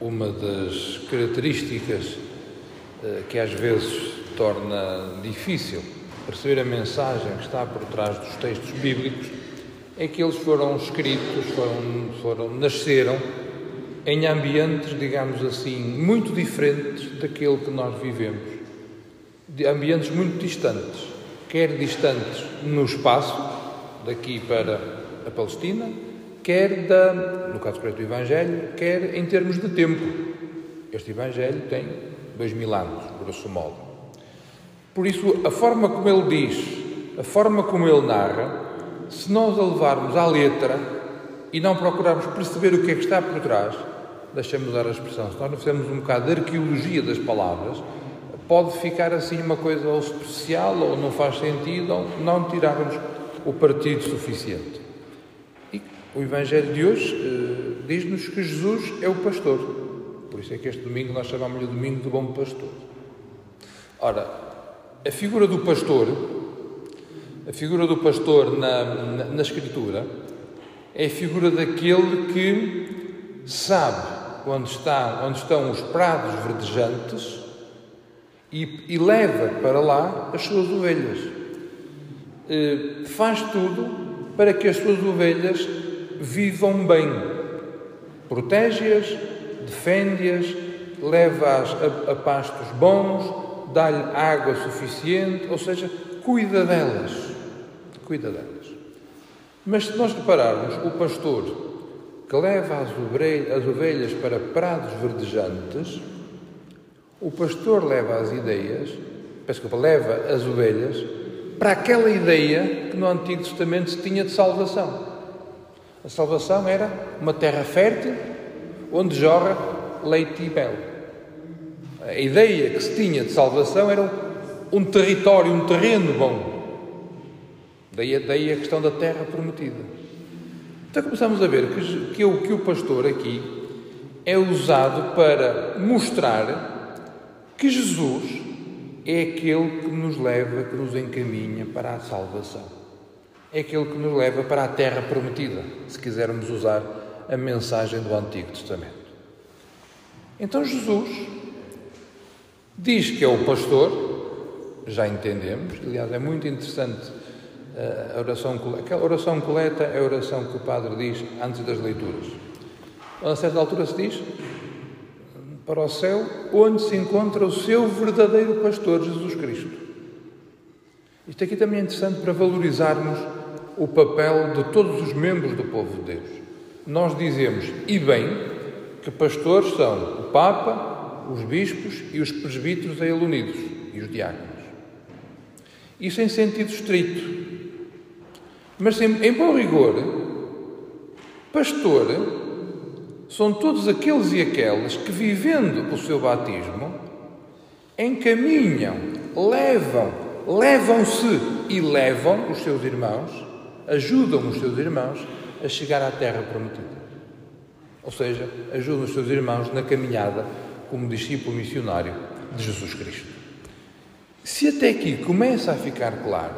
uma das características eh, que às vezes torna difícil perceber a mensagem que está por trás dos textos bíblicos é que eles foram escritos, foram, foram nasceram em ambientes, digamos assim, muito diferentes daquele que nós vivemos. De ambientes muito distantes, quer distantes no espaço, daqui para a Palestina, quer da, no caso concreto do Evangelho, quer em termos de tempo. Este Evangelho tem dois mil anos, grosso modo. Por isso, a forma como ele diz, a forma como ele narra, se nós a levarmos à letra e não procurarmos perceber o que é que está por trás, deixamos usar a expressão, se nós não fizermos um bocado de arqueologia das palavras, pode ficar assim uma coisa ou superficial, ou não faz sentido, ou não tirarmos o partido suficiente. O Evangelho de hoje uh, diz-nos que Jesus é o pastor. Por isso é que este domingo nós chamamos-lhe o domingo do bom pastor. Ora, a figura do pastor, a figura do pastor na, na, na Escritura, é a figura daquele que sabe onde, está, onde estão os prados verdejantes e, e leva para lá as suas ovelhas. Uh, faz tudo para que as suas ovelhas vivam bem. Protege-as, defende-as, leva-as a, a pastos bons, dá-lhe água suficiente, ou seja, cuida delas. Cuida delas. Mas se nós repararmos, o pastor que leva as ovelhas para prados verdejantes, o pastor leva as ideias, peço desculpa, leva as ovelhas para aquela ideia que no Antigo Testamento se tinha de salvação. A salvação era uma terra fértil onde jorra leite e mel. A ideia que se tinha de salvação era um território, um terreno bom. Daí, daí a questão da terra prometida. Então começamos a ver que, que, o, que o pastor aqui é usado para mostrar que Jesus é aquele que nos leva, que nos encaminha para a salvação é aquele que nos leva para a terra prometida, se quisermos usar a mensagem do Antigo Testamento. Então Jesus diz que é o pastor, já entendemos, aliás, é muito interessante eh, a oração, aquela oração coleta é a oração que o Padre diz antes das leituras. A certa altura se diz para o céu, onde se encontra o seu verdadeiro pastor, Jesus Cristo. Isto aqui também é interessante para valorizarmos o papel de todos os membros do povo de Deus. Nós dizemos, e bem, que pastores são o Papa, os bispos e os presbíteros a ele unidos, e os diáconos. Isso em sentido estrito. Mas, em, em bom rigor, pastor são todos aqueles e aquelas que, vivendo o seu batismo, encaminham, levam, levam-se e levam os seus irmãos ajudam os seus irmãos a chegar à terra prometida. Ou seja, ajudam os seus irmãos na caminhada como discípulo missionário de Jesus Cristo. Se até aqui começa a ficar claro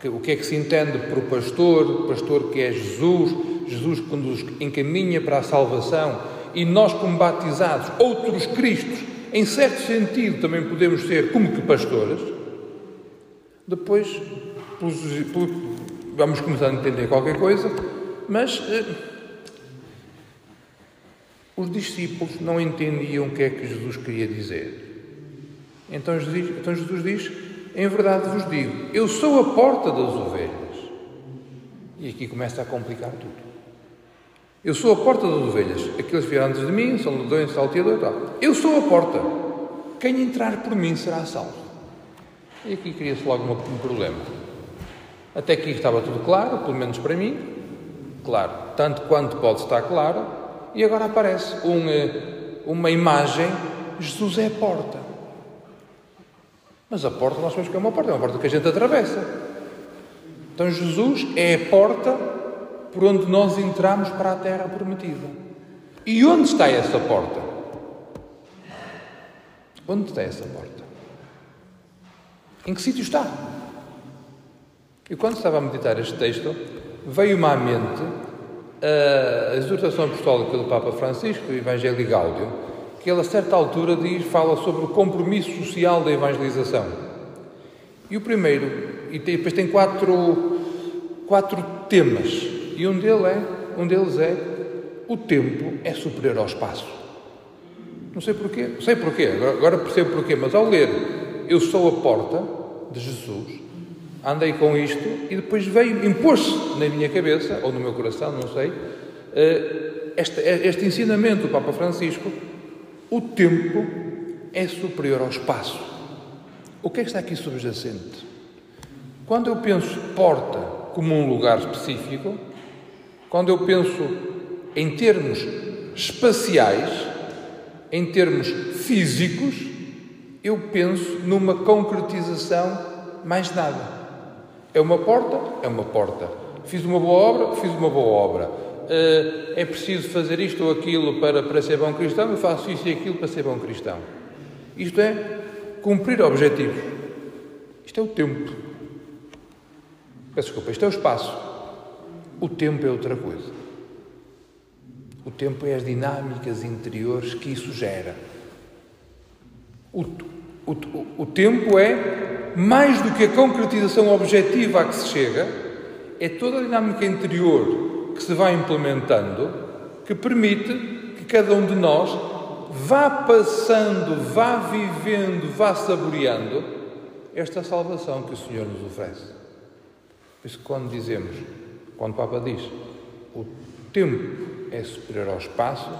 que, o que é que se entende por pastor, pastor que é Jesus, Jesus que nos encaminha para a salvação e nós, como batizados, outros Cristos, em certo sentido, também podemos ser como que pastores, depois, vamos começar a entender qualquer coisa, mas eh, os discípulos não entendiam o que é que Jesus queria dizer. Então Jesus, então Jesus diz: Em verdade vos digo, eu sou a porta das ovelhas. E aqui começa a complicar tudo. Eu sou a porta das ovelhas. Aqueles que vieram antes de mim são ladrões, salteadores. Eu sou a porta. Quem entrar por mim será salvo. E aqui cria-se logo um problema. Até aqui estava tudo claro, pelo menos para mim, claro, tanto quanto pode estar claro, e agora aparece um, eh, uma imagem: Jesus é a porta. Mas a porta, nós sabemos que é uma porta, é uma porta que a gente atravessa. Então Jesus é a porta por onde nós entramos para a terra prometida. E onde está essa porta? Onde está essa porta? Em que sítio está? E quando estava a meditar este texto, veio-me à mente a exortação apostólica do Papa Francisco, o Evangelho Gáudio, que ele a certa altura diz, fala sobre o compromisso social da evangelização. E o primeiro, e depois tem quatro, quatro temas, e um deles é, um deles é o tempo é superior ao espaço. Não sei porquê, sei porquê, agora percebo porquê, mas ao ler Eu sou a porta de Jesus, andei com isto e depois veio, impôs-se na minha cabeça, ou no meu coração, não sei, eh, este, este ensinamento do Papa Francisco: o tempo é superior ao espaço. O que é que está aqui subjacente? Quando eu penso porta como um lugar específico, quando eu penso em termos espaciais, em termos físicos, eu penso numa concretização mais nada. É uma porta? É uma porta. Fiz uma boa obra? Fiz uma boa obra. Uh, é preciso fazer isto ou aquilo para, para ser bom cristão? Eu faço isso e aquilo para ser bom cristão. Isto é cumprir objetivos. Isto é o tempo. Peço desculpa, isto é o espaço. O tempo é outra coisa. O tempo é as dinâmicas interiores que isso gera. O, o, o tempo é mais do que a concretização objetiva a que se chega, é toda a dinâmica interior que se vai implementando que permite que cada um de nós vá passando, vá vivendo, vá saboreando esta salvação que o Senhor nos oferece. Por isso, quando dizemos, quando o Papa diz, o tempo é superior ao espaço,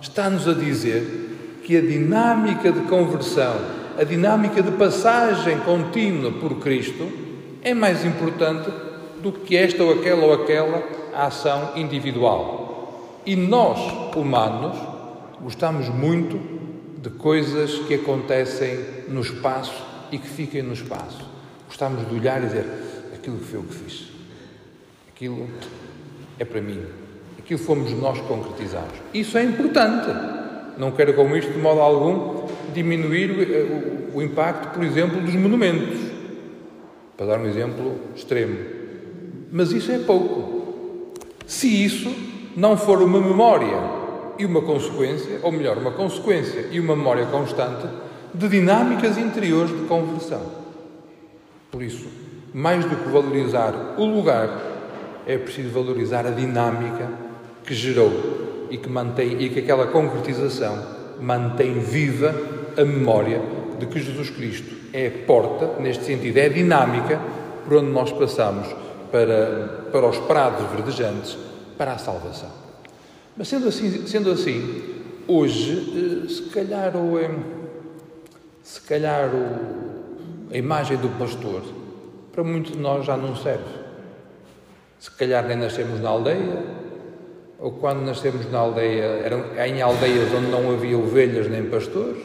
está-nos a dizer que a dinâmica de conversão a dinâmica de passagem contínua por Cristo é mais importante do que esta ou aquela ou aquela ação individual. E nós, humanos, gostamos muito de coisas que acontecem no espaço e que fiquem no espaço. Gostamos de olhar e dizer: aquilo que foi o que fiz, aquilo é para mim, aquilo fomos nós que. Isso é importante. Não quero com isto, de modo algum, diminuir o, o, o impacto, por exemplo, dos monumentos. Para dar um exemplo extremo. Mas isso é pouco. Se isso não for uma memória e uma consequência, ou melhor, uma consequência e uma memória constante de dinâmicas interiores de conversão. Por isso, mais do que valorizar o lugar, é preciso valorizar a dinâmica que gerou e que mantém e que aquela concretização mantém viva a memória de que Jesus Cristo é a porta, neste sentido, é a dinâmica por onde nós passamos para, para os prados verdejantes, para a salvação. Mas sendo assim, sendo assim hoje, eh, se calhar, o, eh, se calhar o, a imagem do pastor, para muitos de nós já não serve. Se calhar nem nascemos na aldeia, ou quando nascemos na aldeia, eram, em aldeias onde não havia ovelhas nem pastores,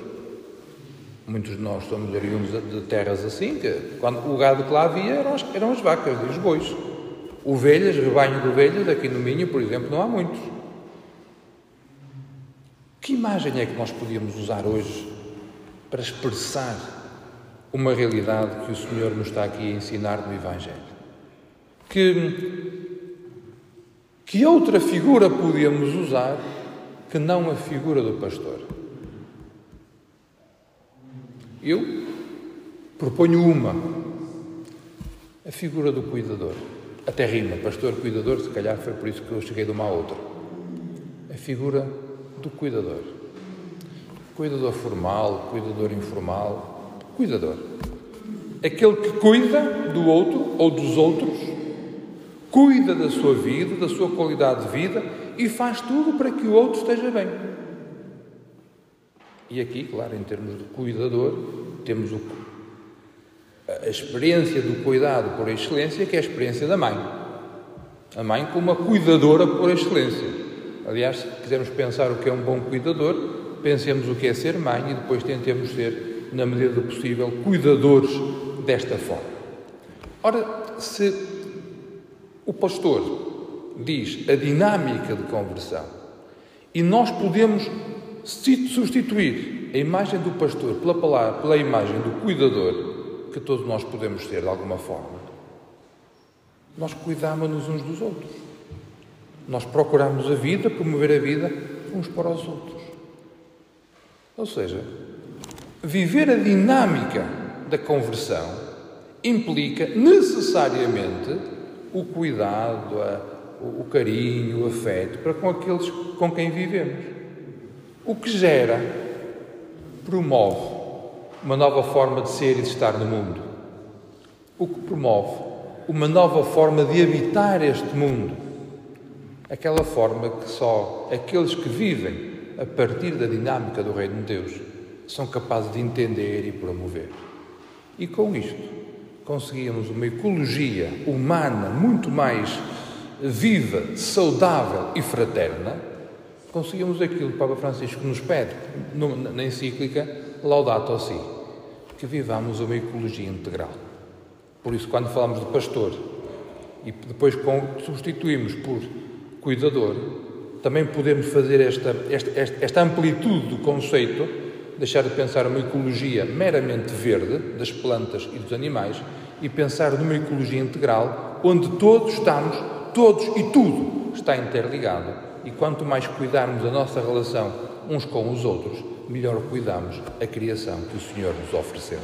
Muitos de nós somos oriundos de terras assim, que quando o gado que lá havia eram as, eram as vacas e os bois. Ovelhas, rebanho de ovelhas, aqui no Minho, por exemplo, não há muitos. Que imagem é que nós podíamos usar hoje para expressar uma realidade que o Senhor nos está aqui a ensinar no Evangelho? Que, que outra figura podíamos usar que não a figura do pastor? Eu proponho uma, a figura do cuidador. Até rima, pastor cuidador, se calhar foi por isso que eu cheguei de uma a outra. A figura do cuidador. Cuidador formal, cuidador informal, cuidador. Aquele que cuida do outro ou dos outros, cuida da sua vida, da sua qualidade de vida e faz tudo para que o outro esteja bem. E aqui, claro, em termos de cuidador, temos o, a experiência do cuidado por excelência, que é a experiência da mãe. A mãe como uma cuidadora por excelência. Aliás, se quisermos pensar o que é um bom cuidador, pensemos o que é ser mãe e depois tentemos ser, na medida do possível, cuidadores desta forma. Ora, se o pastor diz a dinâmica de conversão e nós podemos substituir a imagem do pastor pela, palavra, pela imagem do cuidador, que todos nós podemos ter de alguma forma, nós cuidamos-nos uns dos outros. nós procuramos a vida, promover a vida uns para os outros. Ou seja, viver a dinâmica da conversão implica necessariamente o cuidado, a, o carinho, o afeto para com aqueles com quem vivemos. O que gera, promove uma nova forma de ser e de estar no mundo. O que promove uma nova forma de habitar este mundo. Aquela forma que só aqueles que vivem a partir da dinâmica do Reino de Deus são capazes de entender e promover. E com isto conseguíamos uma ecologia humana muito mais viva, saudável e fraterna, conseguimos aquilo que o Papa Francisco nos pede na encíclica Laudato Si, que vivamos uma ecologia integral. Por isso, quando falamos de pastor e depois substituímos por cuidador, também podemos fazer esta, esta, esta, amplitude do conceito, deixar de pensar uma ecologia meramente verde, das plantas e dos animais, e pensar numa ecologia integral, onde todos estamos, todos e tudo está interligado. E quanto mais cuidarmos da nossa relação uns com os outros, melhor cuidamos a criação que o Senhor nos ofereceu.